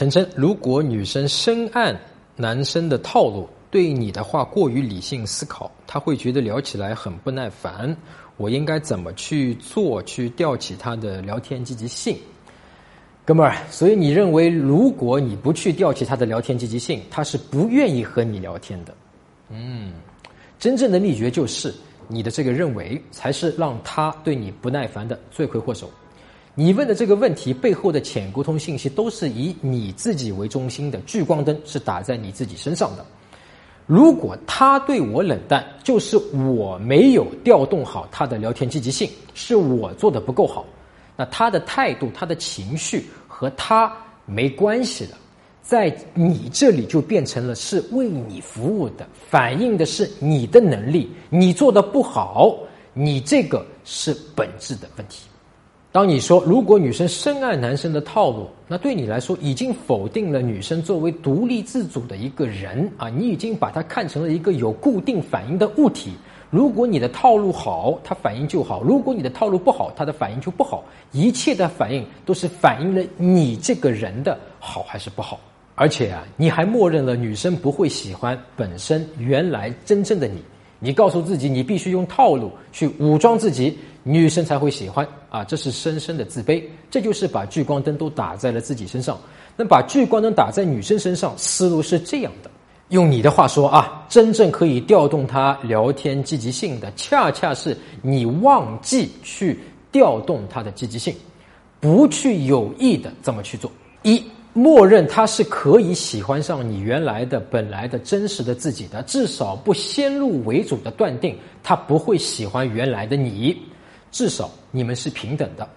陈晨，如果女生深谙男生的套路，对你的话过于理性思考，他会觉得聊起来很不耐烦。我应该怎么去做，去吊起他的聊天积极性？哥们儿，所以你认为，如果你不去吊起他的聊天积极性，他是不愿意和你聊天的。嗯，真正的秘诀就是你的这个认为，才是让他对你不耐烦的罪魁祸首。你问的这个问题背后的潜沟通信息，都是以你自己为中心的聚光灯是打在你自己身上的。如果他对我冷淡，就是我没有调动好他的聊天积极性，是我做的不够好。那他的态度、他的情绪和他没关系的，在你这里就变成了是为你服务的，反映的是你的能力，你做的不好，你这个是本质的问题。当你说如果女生深爱男生的套路，那对你来说已经否定了女生作为独立自主的一个人啊，你已经把她看成了一个有固定反应的物体。如果你的套路好，她反应就好；如果你的套路不好，她的反应就不好。一切的反应都是反映了你这个人的好还是不好。而且啊，你还默认了女生不会喜欢本身原来真正的你。你告诉自己，你必须用套路去武装自己，女生才会喜欢啊！这是深深的自卑，这就是把聚光灯都打在了自己身上。那把聚光灯打在女生身上，思路是这样的：用你的话说啊，真正可以调动她聊天积极性的，恰恰是你忘记去调动她的积极性，不去有意的这么去做。一。默认他是可以喜欢上你原来的、本来的真实的自己的，至少不先入为主的断定他不会喜欢原来的你，至少你们是平等的。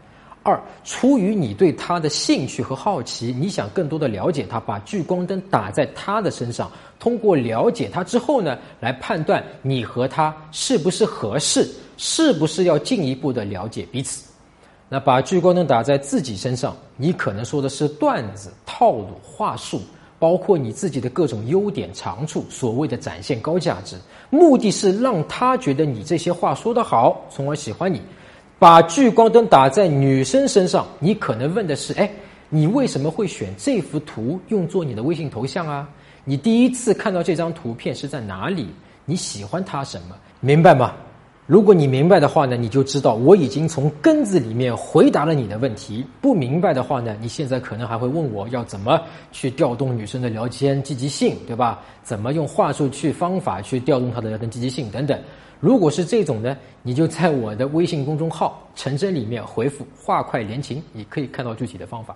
二，出于你对他的兴趣和好奇，你想更多的了解他，把聚光灯打在他的身上，通过了解他之后呢，来判断你和他是不是合适，是不是要进一步的了解彼此。那把聚光灯打在自己身上，你可能说的是段子、套路、话术，包括你自己的各种优点、长处，所谓的展现高价值，目的是让他觉得你这些话说得好，从而喜欢你。把聚光灯打在女生身上，你可能问的是：哎，你为什么会选这幅图用作你的微信头像啊？你第一次看到这张图片是在哪里？你喜欢它什么？明白吗？如果你明白的话呢，你就知道我已经从根子里面回答了你的问题。不明白的话呢，你现在可能还会问我要怎么去调动女生的聊天积极性，对吧？怎么用话术去方法去调动她的聊天积极性等等。如果是这种呢，你就在我的微信公众号“陈真”里面回复“话快连情”，你可以看到具体的方法。